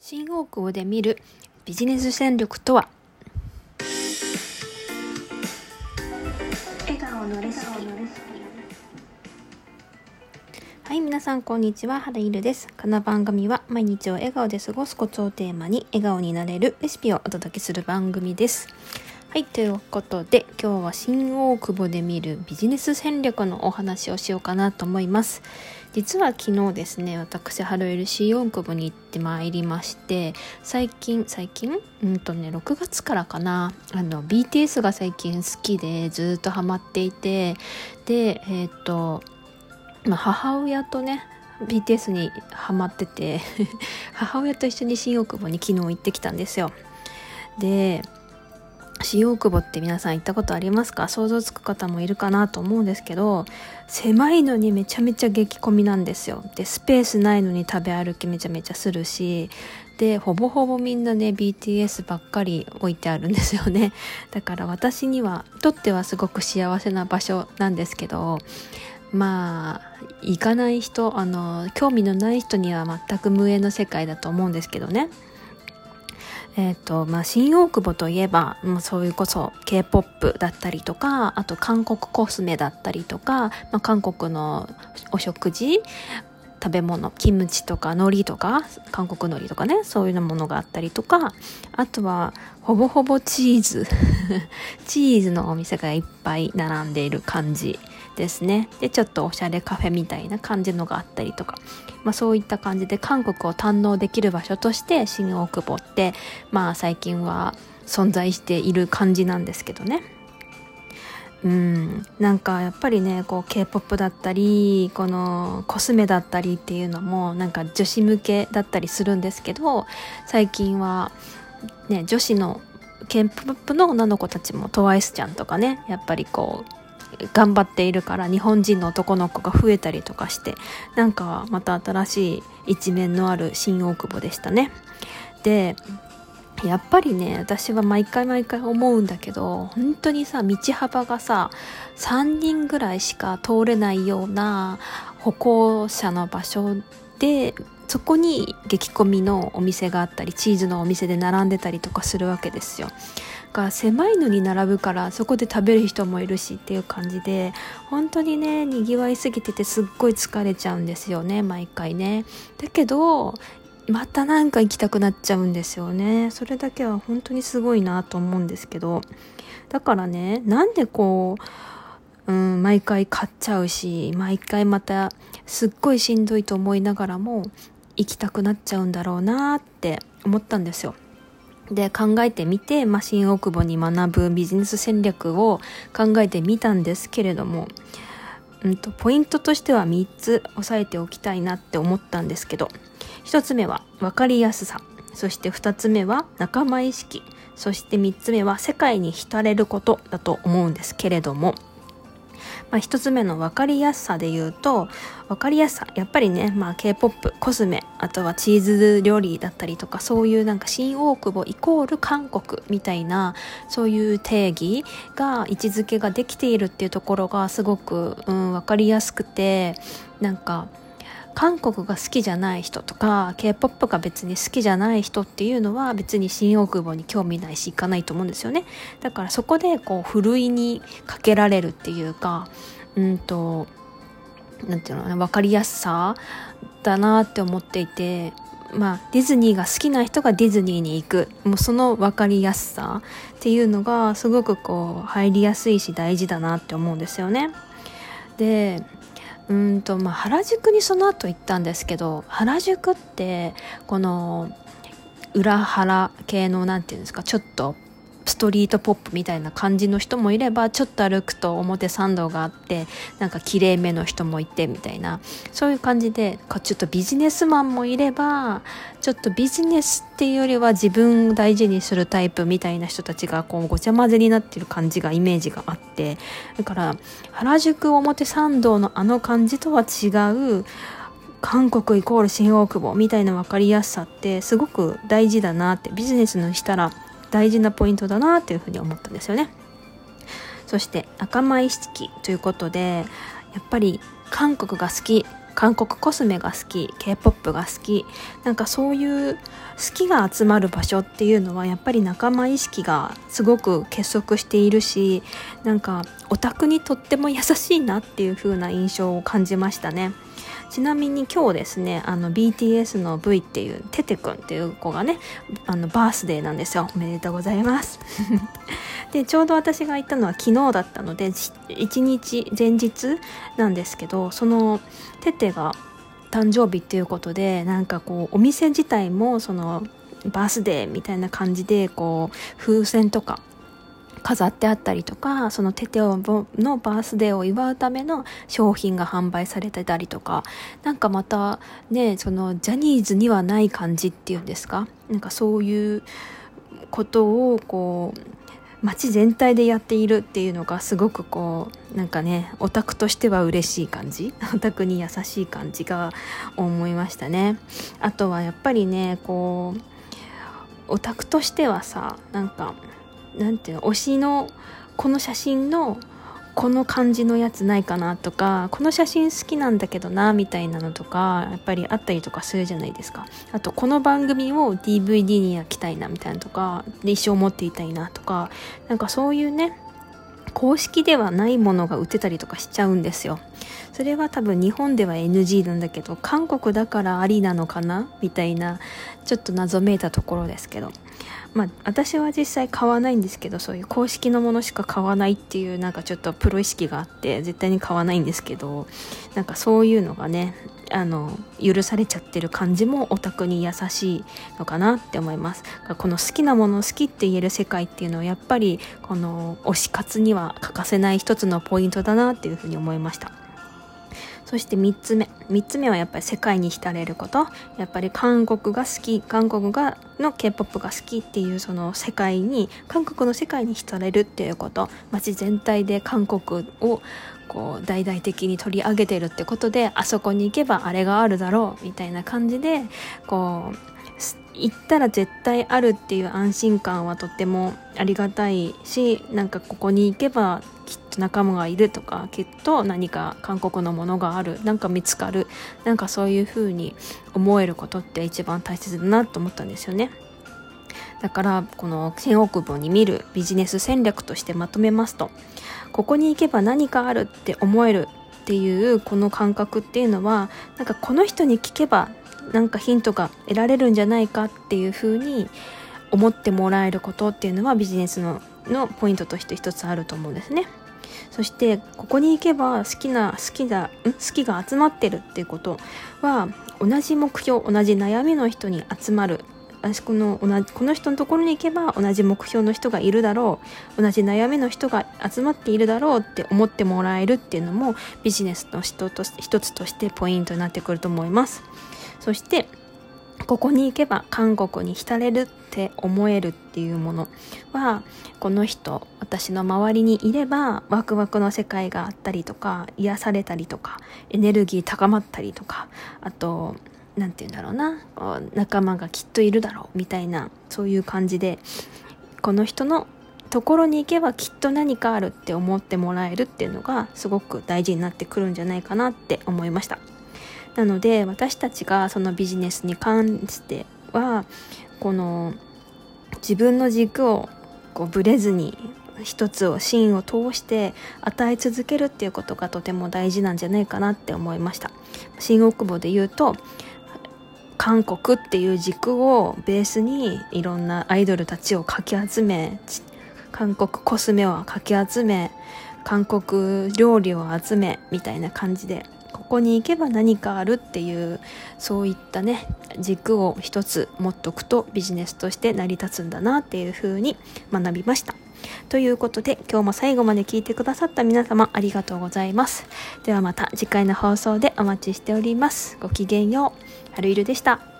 新大久保で見るビジネス戦略とは？笑顔のレシピはい皆さんこんにちは。原いるです。この番組は毎日を笑顔で過ごすコツをテーマに笑顔になれるレシピをお届けする番組ですはいということで今日は新大久保で見るビジネス戦略のお話をしようかなと思います。実は昨日ですね私ハロエル新大久保に行ってまいりまして最近最近？うんとね6月からかな。あの BTS が最近好きでずっとハマっていてでえっ、とまあ、母親とね BTS にハマってて 母親と一緒に新大久保に昨日行ってきたんですよ。で新大久保って皆さん行ったことありますか？想像つく方もいるかなと思うんですけど狭いのにめちゃめちゃ激混みなんですよ。でスペースないのに食べ歩きめちゃめちゃするしでほぼほぼみんなね BTS ばっかり置いてあるんですよね。だから私にはとってはすごく幸せな場所なんですけどまあ行かない人あの興味のない人には全く無縁の世界だと思うんですけどね。えっ、ー、と、まあ、新大久保といえば、もうそういうこそ K-POP だったりとか、あと韓国コスメだったりとか、まあ、韓国のお食事、食べ物、キムチとか海苔とか、韓国海苔とかね、そういうものがあったりとか、あとは、ほぼほぼチーズ。チーズのお店がいっぱい並んでいる感じですね。で、ちょっとおしゃれカフェみたいな感じのがあったりとか。まあ、そういった感じで韓国を堪能できる場所として新大久保ってまあ最近は存在している感じなんですけどね。うんなんかやっぱりねこう K-POP だったりこのコスメだったりっていうのもなんか女子向けだったりするんですけど最近はね女子の K-POP の女の子たちも TWICE ちゃんとかねやっぱりこう頑張っているから日本人の男の子が増えたりとかしてなんかまた新しい一面のある新大久保でしたね。でやっぱりね私は毎回毎回思うんだけど本当にさ道幅がさ3人ぐらいしか通れないような歩行者の場所でそこに激混みのお店があったりチーズのお店で並んでたりとかするわけですよ。が狭いのに並ぶからそこで食べる人もいるしっていう感じで本当にねにぎわいすぎててすっごい疲れちゃうんですよね毎回ね。だけどまたなんか行きたくなっちゃうんですよね。それだけは本当にすごいなと思うんですけど。だからねなんでこう、うん、毎回買っちゃうし毎回またすっごいしんどいと思いながらも行きたくなっちゃうんだろうなって思ったんですよ。で考えてみて、まあ、新大久保に学ぶビジネス戦略を考えてみたんですけれども、うんと、ポイントとしては3つ押さえておきたいなって思ったんですけど1つ目は分かりやすさそして2つ目は仲間意識そして3つ目は世界に浸れることだと思うんですけれどもまあ、一つ目の分かりやすさで言うと分かりやすさやっぱりね、まあ、K-POP コスメあとはチーズ料理だったりとかそういうなんか新大久保イコール韓国みたいなそういう定義が位置づけができているっていうところがすごく、うん、分かりやすくてなんか韓国が好きじゃない人とか K-POP が別に好きじゃない人っていうのは別に新大久保に興味ないし行かないと思うんですよねだからそこでこうふるいにかけられるっていうかうんとなんていうの分かりやすさだなって思っていてまあ、ディズニーが好きな人がディズニーに行くもうその分かりやすさっていうのがすごくこう入りやすいし大事だなって思うんですよね。でうんとまあ原宿にその後行ったんですけど原宿ってこの裏腹系の何て言うんですかちょっとストリートポップみたいな感じの人もいればちょっと歩くと表参道があってなんか綺麗めの人もいてみたいなそういう感じでちょっとビジネスマンもいればちょっとビジネスっていうよりは自分を大事にするタイプみたいな人たちがこうごちゃ混ぜになってる感じがイメージがあってだから原宿表参道のあの感じとは違う韓国イコール新大久保みたいな分かりやすさってすごく大事だなってビジネスのしたら大事なポイントだなっていうふうに思ったんですよね。そして仲間意識ということでやっぱり韓国が好き韓国コスメが好き k p o p が好きなんかそういう好きが集まる場所っていうのはやっぱり仲間意識がすごく結束しているしなんかオタクにとっても優しいなっていう風な印象を感じましたね。ちなみに今日ですねあの BTS の V っていうテテくんっていう子がねあのバースデーなんですよ。おめでとうございます。でちょうど私が行ったのは昨日だったので1日前日なんですけどそのテテが誕生日っていうことでなんかこうお店自体もそのバースデーみたいな感じでこう風船とか飾ってあったりとかそのテテオのバースデーを祝うための商品が販売されてたりとかなんかまたねそのジャニーズにはない感じっていうんですか？なんかそういうことをこう街全体でやっているっていうのがすごくこうなんかねオタクとしては嬉しい感じ？オタクに優しい感じが思いましたね。あとはやっぱりねこうオタクとしてはさなんかなんていうの推しのこの写真のこの感じのやつないかなとかこの写真好きなんだけどなみたいなのとかやっぱりあったりとかするじゃないですか。あとこの番組を DVD に焼きたいなみたいなとかで一生持っていたいなとかなんかそういうね公式ではないものが売ってたりとかしちゃうんですよ。それは多分日本では NG なんだけど韓国だからありなのかなみたいなちょっと謎めいたところですけど。まあ私は実際買わないんですけどそういう公式のものしか買わないっていうなんかちょっとプロ意識があって絶対に買わないんですけどなんかそういうのがねあの許されちゃってる感じもオタクに優しいのかなって思います。この好きなもの好きって言える世界っていうのはやっぱりこの推し活には欠かせない一つのポイントだなっていうふうに思いました。そして3つ目。3つ目はやっぱり世界に浸れること。やっぱり韓国が好き。韓国がの k p o p が好きっていうその世界に韓国の世界に浸れるっていうこと。街全体で韓国をこう大々的に取り上げてるってことであそこに行けばあれがあるだろうみたいな感じでこう行ったら絶対あるっていう安心感はとてもありがたいしなんかここに行けばきっと仲間がいるとかきっと何か韓国のものがあるなんか見つかるなんかそういう風に思えることって一番大切だなと思ったんですよね。だからこの千億本に見るビジネス戦略としてまとめますとここに行けば何かあるって思えるっていうこの感覚っていうのはなんかこの人に聞けばなんかヒントが得られるんじゃないかっていうふうに思ってもらえることっていうのはビジネスののポイントとして一つあると思うんですね。そしてここに行けば好きな好きだ好きが集まってるっていうことは同じ目標同じ悩みの人に集まる。私この同じこの人のところに行けば同じ目標の人がいるだろう同じ悩みの人が集まっているだろうって思ってもらえるっていうのもビジネスの人と一つとしてポイントになってくると思います。そしてここに行けば韓国に浸れるって思えるっていうものはこの人私の周りにいればワクワクの世界があったりとか癒されたりとかエネルギー高まったりとかあと何て言うんだろうな仲間がきっといるだろうみたいなそういう感じでこの人のところに行けばきっと何かあるって思ってもらえるっていうのがすごく大事になってくるんじゃないかなって思いました。なので私たちがそのビジネスに関してはこの自分の軸をこうブレずに一つを芯を通して与え続けるっていうことがとても大事なんじゃないかなって思いました。新大久保で言うと韓国っていう軸をベースにいろんなアイドルたちをかき集め韓国コスメをかき集め韓国料理を集めみたいな感じでここに行けば何かあるっていうそういったね軸を一つ持っとくとビジネスとして成り立つんだなっていうふうに学びました。ということで今日も最後まで聞いてくださった皆様ありがとうございます。ではまた次回の放送でお待ちしております。ごきげんよう。はるいるでした。